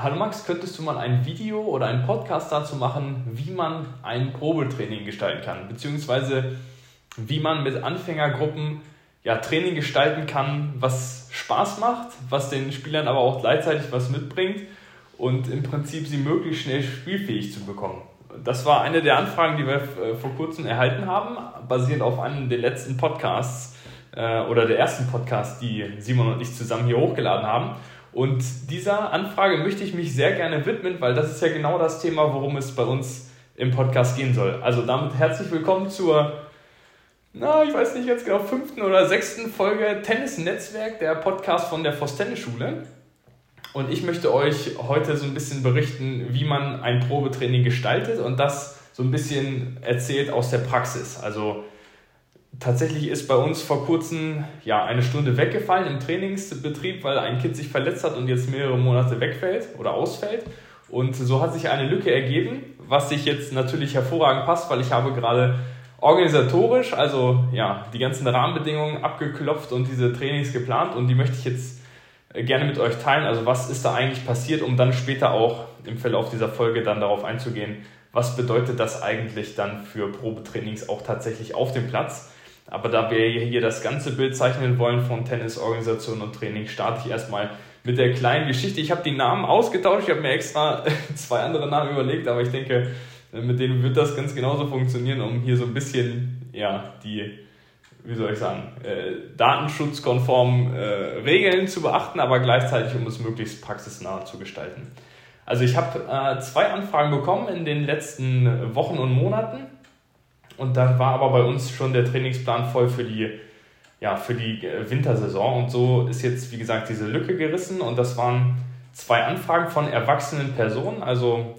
Hallo Max, könntest du mal ein Video oder einen Podcast dazu machen, wie man ein Probetraining gestalten kann, beziehungsweise wie man mit Anfängergruppen ja, Training gestalten kann, was Spaß macht, was den Spielern aber auch gleichzeitig was mitbringt und im Prinzip sie möglichst schnell spielfähig zu bekommen. Das war eine der Anfragen, die wir äh, vor kurzem erhalten haben, basierend auf einem der letzten Podcasts äh, oder der ersten Podcast, die Simon und ich zusammen hier hochgeladen haben. Und dieser Anfrage möchte ich mich sehr gerne widmen, weil das ist ja genau das Thema, worum es bei uns im Podcast gehen soll. Also damit herzlich willkommen zur, na, ich weiß nicht jetzt genau, fünften oder sechsten Folge Tennis Netzwerk, der Podcast von der Voss Tennis Schule. Und ich möchte euch heute so ein bisschen berichten, wie man ein Probetraining gestaltet und das so ein bisschen erzählt aus der Praxis. Also tatsächlich ist bei uns vor kurzem ja, eine Stunde weggefallen im Trainingsbetrieb, weil ein Kind sich verletzt hat und jetzt mehrere Monate wegfällt oder ausfällt. Und so hat sich eine Lücke ergeben, was sich jetzt natürlich hervorragend passt, weil ich habe gerade organisatorisch, also ja, die ganzen Rahmenbedingungen abgeklopft und diese Trainings geplant und die möchte ich jetzt äh, gerne mit euch teilen. Also was ist da eigentlich passiert, um dann später auch im Verlauf dieser Folge dann darauf einzugehen, was bedeutet das eigentlich dann für Probetrainings auch tatsächlich auf dem Platz. Aber da wir hier das ganze Bild zeichnen wollen von Tennisorganisation und Training, starte ich erstmal mit der kleinen Geschichte. Ich habe die Namen ausgetauscht, ich habe mir extra zwei andere Namen überlegt, aber ich denke, mit denen wird das ganz genauso funktionieren, um hier so ein bisschen ja, die wie soll ich sagen, äh, datenschutzkonform äh, Regeln zu beachten, aber gleichzeitig, um es möglichst praxisnah zu gestalten. Also ich habe äh, zwei Anfragen bekommen in den letzten Wochen und Monaten und dann war aber bei uns schon der Trainingsplan voll für die, ja, für die äh, Wintersaison. Und so ist jetzt, wie gesagt, diese Lücke gerissen. Und das waren zwei Anfragen von erwachsenen Personen, also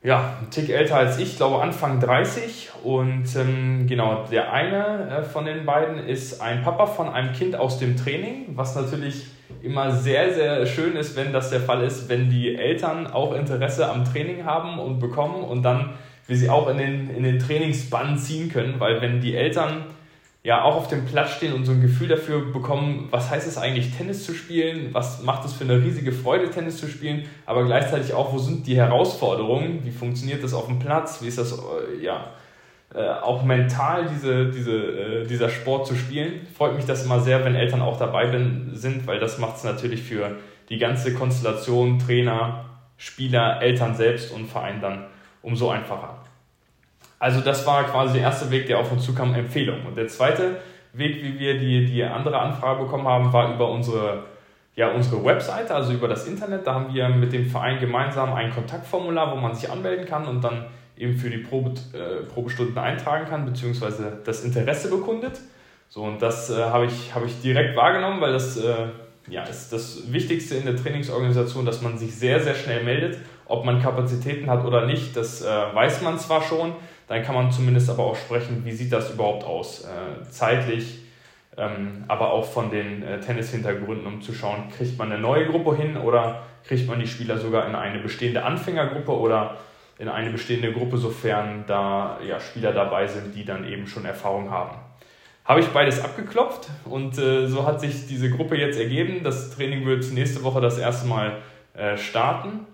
ja, ein Tick älter als ich, glaube Anfang 30. Und ähm, genau, der eine äh, von den beiden ist ein Papa von einem Kind aus dem Training, was natürlich immer sehr, sehr schön ist, wenn das der Fall ist, wenn die Eltern auch Interesse am Training haben und bekommen. Und dann wir sie auch in den, in den Trainingsbann ziehen können, weil wenn die Eltern ja auch auf dem Platz stehen und so ein Gefühl dafür bekommen, was heißt es eigentlich, Tennis zu spielen, was macht es für eine riesige Freude, Tennis zu spielen, aber gleichzeitig auch, wo sind die Herausforderungen, wie funktioniert das auf dem Platz, wie ist das, äh, ja, äh, auch mental diese, diese, äh, dieser Sport zu spielen. Freut mich das immer sehr, wenn Eltern auch dabei sind, weil das macht es natürlich für die ganze Konstellation Trainer, Spieler, Eltern selbst und Verein dann umso einfacher. Also das war quasi der erste Weg, der auf uns zukam, Empfehlung. Und der zweite Weg, wie wir die, die andere Anfrage bekommen haben, war über unsere, ja, unsere Webseite, also über das Internet. Da haben wir mit dem Verein gemeinsam ein Kontaktformular, wo man sich anmelden kann und dann eben für die Probe, äh, Probestunden eintragen kann, beziehungsweise das Interesse bekundet. So, und das äh, habe ich, hab ich direkt wahrgenommen, weil das äh, ja, ist das Wichtigste in der Trainingsorganisation, dass man sich sehr, sehr schnell meldet. Ob man Kapazitäten hat oder nicht, das äh, weiß man zwar schon, dann kann man zumindest aber auch sprechen, wie sieht das überhaupt aus, äh, zeitlich, ähm, aber auch von den äh, Tennis-Hintergründen, um zu schauen, kriegt man eine neue Gruppe hin oder kriegt man die Spieler sogar in eine bestehende Anfängergruppe oder in eine bestehende Gruppe, sofern da ja, Spieler dabei sind, die dann eben schon Erfahrung haben. Habe ich beides abgeklopft und äh, so hat sich diese Gruppe jetzt ergeben. Das Training wird nächste Woche das erste Mal äh, starten.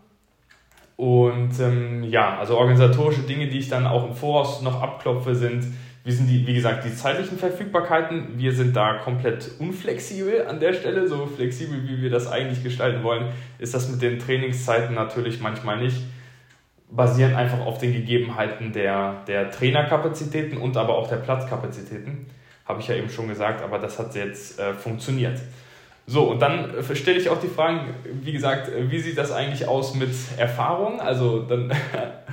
Und ähm, ja, also organisatorische Dinge, die ich dann auch im Voraus noch abklopfe, sind, wie sind die, wie gesagt, die zeitlichen Verfügbarkeiten. Wir sind da komplett unflexibel an der Stelle. So flexibel, wie wir das eigentlich gestalten wollen, ist das mit den Trainingszeiten natürlich manchmal nicht. Basierend einfach auf den Gegebenheiten der, der Trainerkapazitäten und aber auch der Platzkapazitäten. Habe ich ja eben schon gesagt, aber das hat jetzt äh, funktioniert. So, und dann stelle ich auch die Fragen, wie gesagt, wie sieht das eigentlich aus mit Erfahrung? Also dann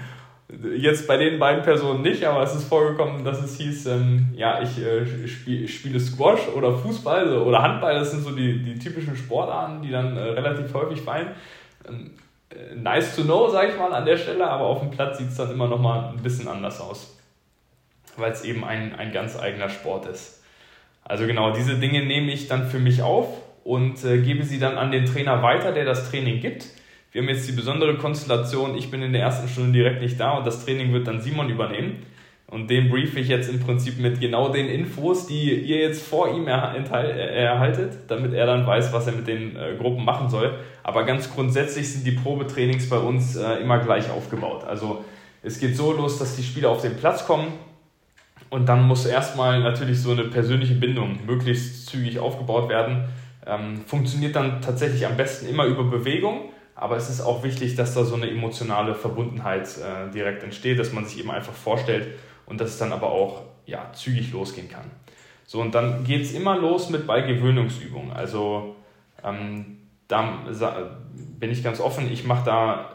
jetzt bei den beiden Personen nicht, aber es ist vorgekommen, dass es hieß, ähm, ja, ich äh, spiel, spiele Squash oder Fußball oder Handball, das sind so die, die typischen Sportarten, die dann äh, relativ häufig fallen. Ähm, äh, nice to know, sage ich mal an der Stelle, aber auf dem Platz sieht es dann immer noch mal ein bisschen anders aus, weil es eben ein, ein ganz eigener Sport ist. Also genau, diese Dinge nehme ich dann für mich auf und äh, gebe sie dann an den Trainer weiter, der das Training gibt. Wir haben jetzt die besondere Konstellation, ich bin in der ersten Stunde direkt nicht da und das Training wird dann Simon übernehmen. Und den briefe ich jetzt im Prinzip mit genau den Infos, die ihr jetzt vor ihm erhaltet, damit er dann weiß, was er mit den äh, Gruppen machen soll. Aber ganz grundsätzlich sind die Probetrainings bei uns äh, immer gleich aufgebaut. Also es geht so los, dass die Spieler auf den Platz kommen und dann muss erstmal natürlich so eine persönliche Bindung möglichst zügig aufgebaut werden. Ähm, funktioniert dann tatsächlich am besten immer über Bewegung aber es ist auch wichtig, dass da so eine emotionale Verbundenheit äh, direkt entsteht, dass man sich eben einfach vorstellt und dass es dann aber auch ja, zügig losgehen kann. So, und dann geht es immer los mit bei Gewöhnungsübungen. Also ähm, da bin ich ganz offen, ich mache da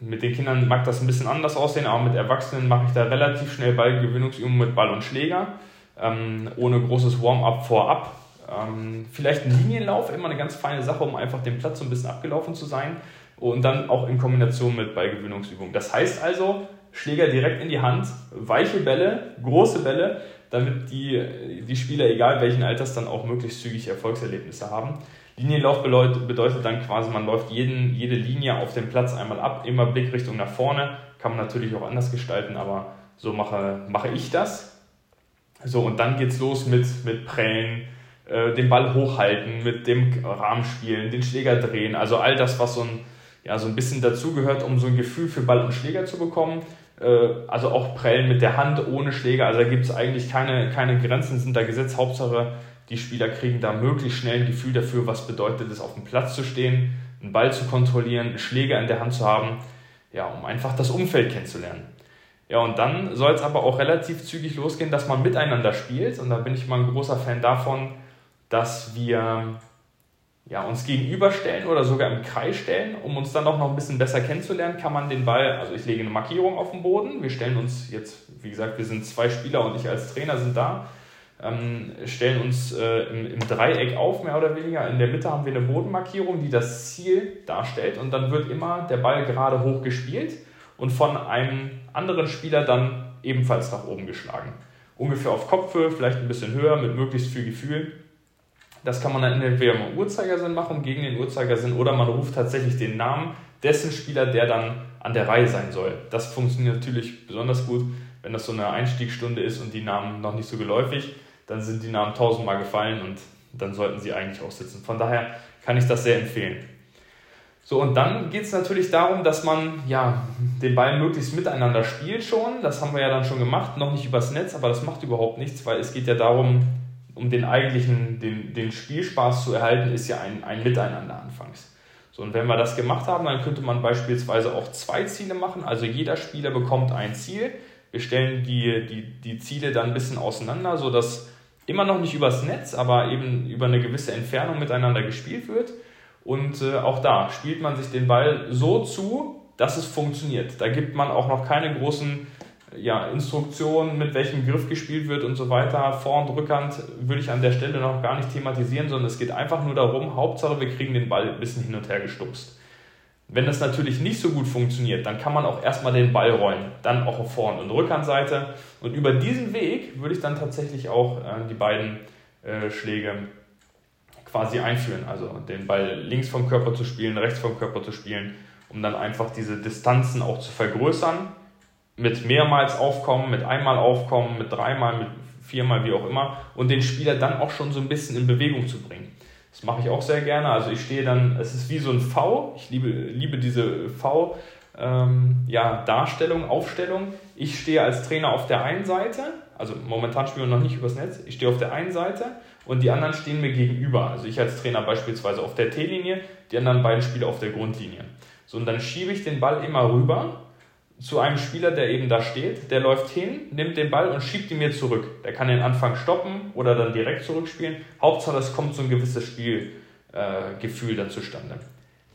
mit den Kindern mag das ein bisschen anders aussehen, aber mit Erwachsenen mache ich da relativ schnell Ballgewöhnungsübungen mit Ball und Schläger, ähm, ohne großes Warm-up vorab. Ähm, vielleicht ein Linienlauf, immer eine ganz feine Sache, um einfach den Platz so ein bisschen abgelaufen zu sein. Und dann auch in Kombination mit Ballgewöhnungsübungen. Das heißt also, Schläger direkt in die Hand, weiche Bälle, große Bälle, damit die, die Spieler, egal welchen Alters, dann auch möglichst zügig Erfolgserlebnisse haben. Linienlauf bedeutet dann quasi, man läuft jeden, jede Linie auf dem Platz einmal ab, immer Blickrichtung nach vorne. Kann man natürlich auch anders gestalten, aber so mache, mache ich das. So, und dann geht's los mit, mit Prellen, äh, den Ball hochhalten, mit dem Rahmen spielen, den Schläger drehen. Also all das, was so ein, ja, so ein bisschen dazugehört, um so ein Gefühl für Ball und Schläger zu bekommen. Äh, also auch Prellen mit der Hand ohne Schläger. Also da gibt es eigentlich keine, keine Grenzen, sind da gesetzt. Hauptsache, die Spieler kriegen da möglichst schnell ein Gefühl dafür, was bedeutet es, auf dem Platz zu stehen, einen Ball zu kontrollieren, einen Schläger in der Hand zu haben, ja, um einfach das Umfeld kennenzulernen. Ja, und dann soll es aber auch relativ zügig losgehen, dass man miteinander spielt. Und da bin ich mal ein großer Fan davon, dass wir ja, uns gegenüberstellen oder sogar im Kreis stellen, um uns dann auch noch ein bisschen besser kennenzulernen, kann man den Ball, also ich lege eine Markierung auf den Boden, wir stellen uns jetzt, wie gesagt, wir sind zwei Spieler und ich als Trainer sind da, ähm, stellen uns äh, im, im, Dreieck auf, mehr oder weniger. In der Mitte haben wir eine Bodenmarkierung, die das Ziel darstellt und dann wird immer der Ball gerade hoch gespielt und von einem anderen Spieler dann ebenfalls nach oben geschlagen. Ungefähr auf Kopfhöhe, vielleicht ein bisschen höher, mit möglichst viel Gefühl. Das kann man dann entweder im Uhrzeigersinn machen, gegen den Uhrzeigersinn, oder man ruft tatsächlich den Namen dessen Spieler, der dann an der Reihe sein soll. Das funktioniert natürlich besonders gut, wenn das so eine Einstiegsstunde ist und die Namen noch nicht so geläufig, dann sind die Namen tausendmal gefallen und dann sollten sie eigentlich auch sitzen. Von daher kann ich das sehr empfehlen. So, und dann geht es natürlich darum, dass man ja, den Ball möglichst miteinander spielt schon. Das haben wir ja dann schon gemacht, noch nicht übers Netz, aber das macht überhaupt nichts, weil es geht ja darum, um den eigentlichen, den, den Spielspaß zu erhalten, ist ja ein, ein Miteinander anfangs. So, und wenn wir das gemacht haben, dann könnte man beispielsweise auch zwei Ziele machen. Also jeder Spieler bekommt ein Ziel. Wir stellen die, die, die Ziele dann ein bisschen auseinander, sodass immer noch nicht übers Netz, aber eben über eine gewisse Entfernung miteinander gespielt wird. Und äh, auch da spielt man sich den Ball so zu, dass es funktioniert. Da gibt man auch noch keine großen ja, Instruktionen, mit welchem Griff gespielt wird und so weiter, Vor- und Rückhand würde ich an der Stelle noch gar nicht thematisieren, sondern es geht einfach nur darum, Hauptsache wir kriegen den Ball ein bisschen hin und her gestupst. Wenn das natürlich nicht so gut funktioniert, dann kann man auch erstmal den Ball rollen, dann auch auf Vor- und Rückhandseite. Und über diesen Weg würde ich dann tatsächlich auch äh, die beiden äh, Schläge quasi einführen, also den Ball links vom Körper zu spielen, rechts vom Körper zu spielen, um dann einfach diese Distanzen auch zu vergrößern mit mehrmals aufkommen, mit einmal aufkommen, mit dreimal, mit viermal, wie auch immer, und den Spieler dann auch schon so ein bisschen in Bewegung zu bringen. Das mache ich auch sehr gerne. Also ich stehe dann, es ist wie so ein V, ich liebe, liebe diese V. Ähm, ja, Darstellung, Aufstellung. Ich stehe als Trainer auf der einen Seite, also momentan spielen wir noch nicht übers Netz, ich stehe auf der einen Seite und die anderen stehen mir gegenüber. Also ich als Trainer beispielsweise auf der T-Linie, die anderen beiden Spieler auf der Grundlinie. So, und dann schiebe ich den Ball immer rüber zu einem Spieler, der eben da steht, der läuft hin, nimmt den Ball und schiebt ihn mir zurück. Der kann den Anfang stoppen oder dann direkt zurückspielen. Hauptsache, es kommt so ein gewisses Spielgefühl äh, dann zustande.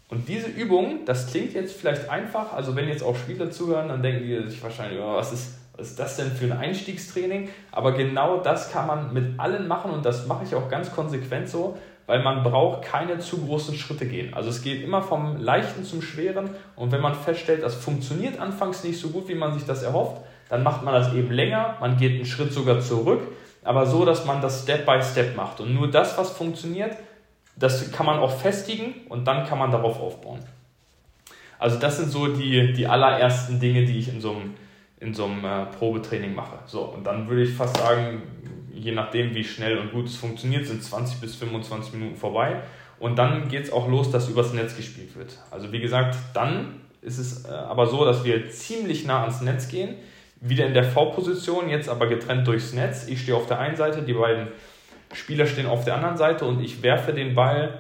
Und diese Übung, das klingt jetzt vielleicht einfach, also wenn jetzt auch Spieler zuhören, dann denken die sich wahrscheinlich, oh, was, ist, was ist das denn für ein Einstiegstraining? Aber genau das kann man mit allen machen und das mache ich auch ganz konsequent so weil man braucht keine zu großen Schritte gehen. Also es geht immer vom Leichten zum Schweren und wenn man feststellt, das funktioniert anfangs nicht so gut, wie man sich das erhofft, dann macht man das eben länger, man geht einen Schritt sogar zurück, aber so, dass man das Step by Step macht. Und nur das, was funktioniert, das kann man auch festigen und dann kann man darauf aufbauen. Also das sind so die, die allerersten Dinge, die ich in so einem, in so einem äh, Probetraining mache. So, und dann würde ich fast sagen, je nachdem, wie schnell und gut es funktioniert, sind 20 bis 25 Minuten vorbei. Und dann geht es auch los, dass übers Netz gespielt wird. Also wie gesagt, dann ist es äh, aber so, dass wir ziemlich nah ans Netz gehen. Wieder in der V-Position, jetzt aber getrennt durchs Netz. Ich stehe auf der einen Seite, die beiden Spieler stehen auf der anderen Seite und ich werfe den Ball.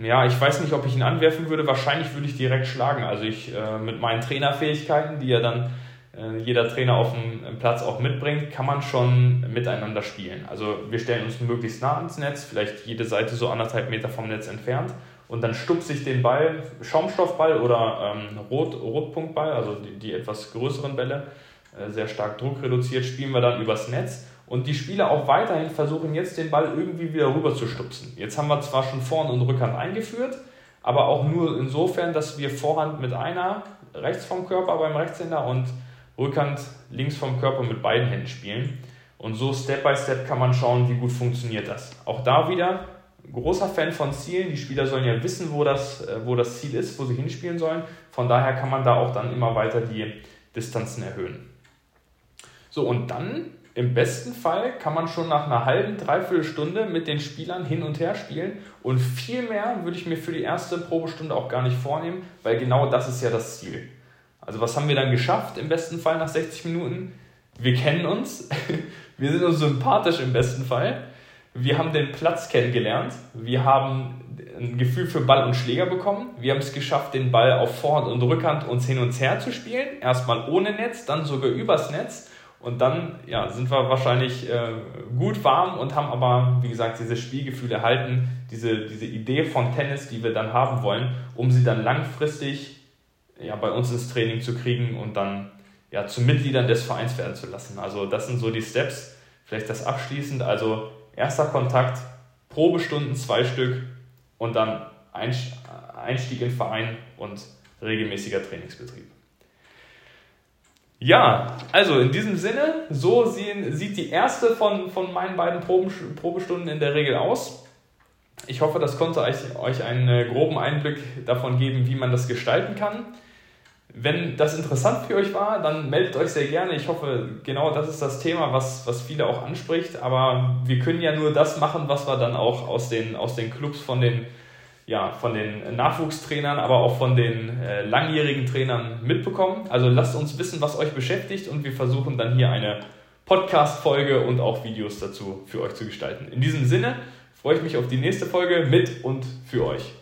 Ja, ich weiß nicht, ob ich ihn anwerfen würde. Wahrscheinlich würde ich direkt schlagen. Also ich äh, mit meinen Trainerfähigkeiten, die ja dann jeder Trainer auf dem Platz auch mitbringt, kann man schon miteinander spielen. Also wir stellen uns möglichst nah ans Netz, vielleicht jede Seite so anderthalb Meter vom Netz entfernt und dann stupse ich den Ball, Schaumstoffball oder ähm, Rot, Rotpunktball, also die, die etwas größeren Bälle, äh, sehr stark druckreduziert, spielen wir dann übers Netz und die Spieler auch weiterhin versuchen jetzt den Ball irgendwie wieder rüber zu stupsen. Jetzt haben wir zwar schon Vorhand und Rückhand eingeführt, aber auch nur insofern, dass wir Vorhand mit einer rechts vom Körper beim Rechtshänder und Rückhand links vom Körper mit beiden Händen spielen. Und so Step by Step kann man schauen, wie gut funktioniert das. Auch da wieder großer Fan von Zielen. Die Spieler sollen ja wissen, wo das, äh, wo das Ziel ist, wo sie hinspielen sollen. Von daher kann man da auch dann immer weiter die Distanzen erhöhen. So, und dann im besten Fall kann man schon nach einer halben, dreiviertel Stunde mit den Spielern hin und her spielen. Und viel mehr würde ich mir für die erste Probestunde auch gar nicht vornehmen, weil genau das ist ja das Ziel. Also was haben wir dann geschafft im besten Fall nach 60 Minuten? Wir kennen uns, wir sind uns sympathisch im besten Fall, wir haben den Platz kennengelernt, wir haben ein Gefühl für Ball und Schläger bekommen, wir haben es geschafft, den Ball auf Vorhand und Rückhand uns hin und her zu spielen, erstmal ohne Netz, dann sogar übers Netz. Und dann ja, sind wir wahrscheinlich äh, gut warm und haben aber, wie gesagt, dieses Spielgefühl erhalten, diese, diese Idee von Tennis, die wir dann haben wollen, um sie dann langfristig ja, bei uns ins Training zu kriegen und dann ja, zu Mitgliedern des Vereins werden zu lassen. Also das sind so die Steps. Vielleicht das abschließend. Also erster Kontakt, Probestunden zwei Stück und dann Einstieg in Verein und regelmäßiger Trainingsbetrieb. Ja, also in diesem Sinne, so sehen, sieht die erste von, von meinen beiden Proben, Probestunden in der Regel aus. Ich hoffe, das konnte euch, euch einen äh, groben Einblick davon geben, wie man das gestalten kann. Wenn das interessant für euch war, dann meldet euch sehr gerne. Ich hoffe, genau das ist das Thema, was, was viele auch anspricht. Aber wir können ja nur das machen, was wir dann auch aus den, aus den Clubs von den, ja, von den Nachwuchstrainern, aber auch von den äh, langjährigen Trainern mitbekommen. Also lasst uns wissen, was euch beschäftigt und wir versuchen dann hier eine Podcast-Folge und auch Videos dazu für euch zu gestalten. In diesem Sinne freue ich mich auf die nächste Folge mit und für euch.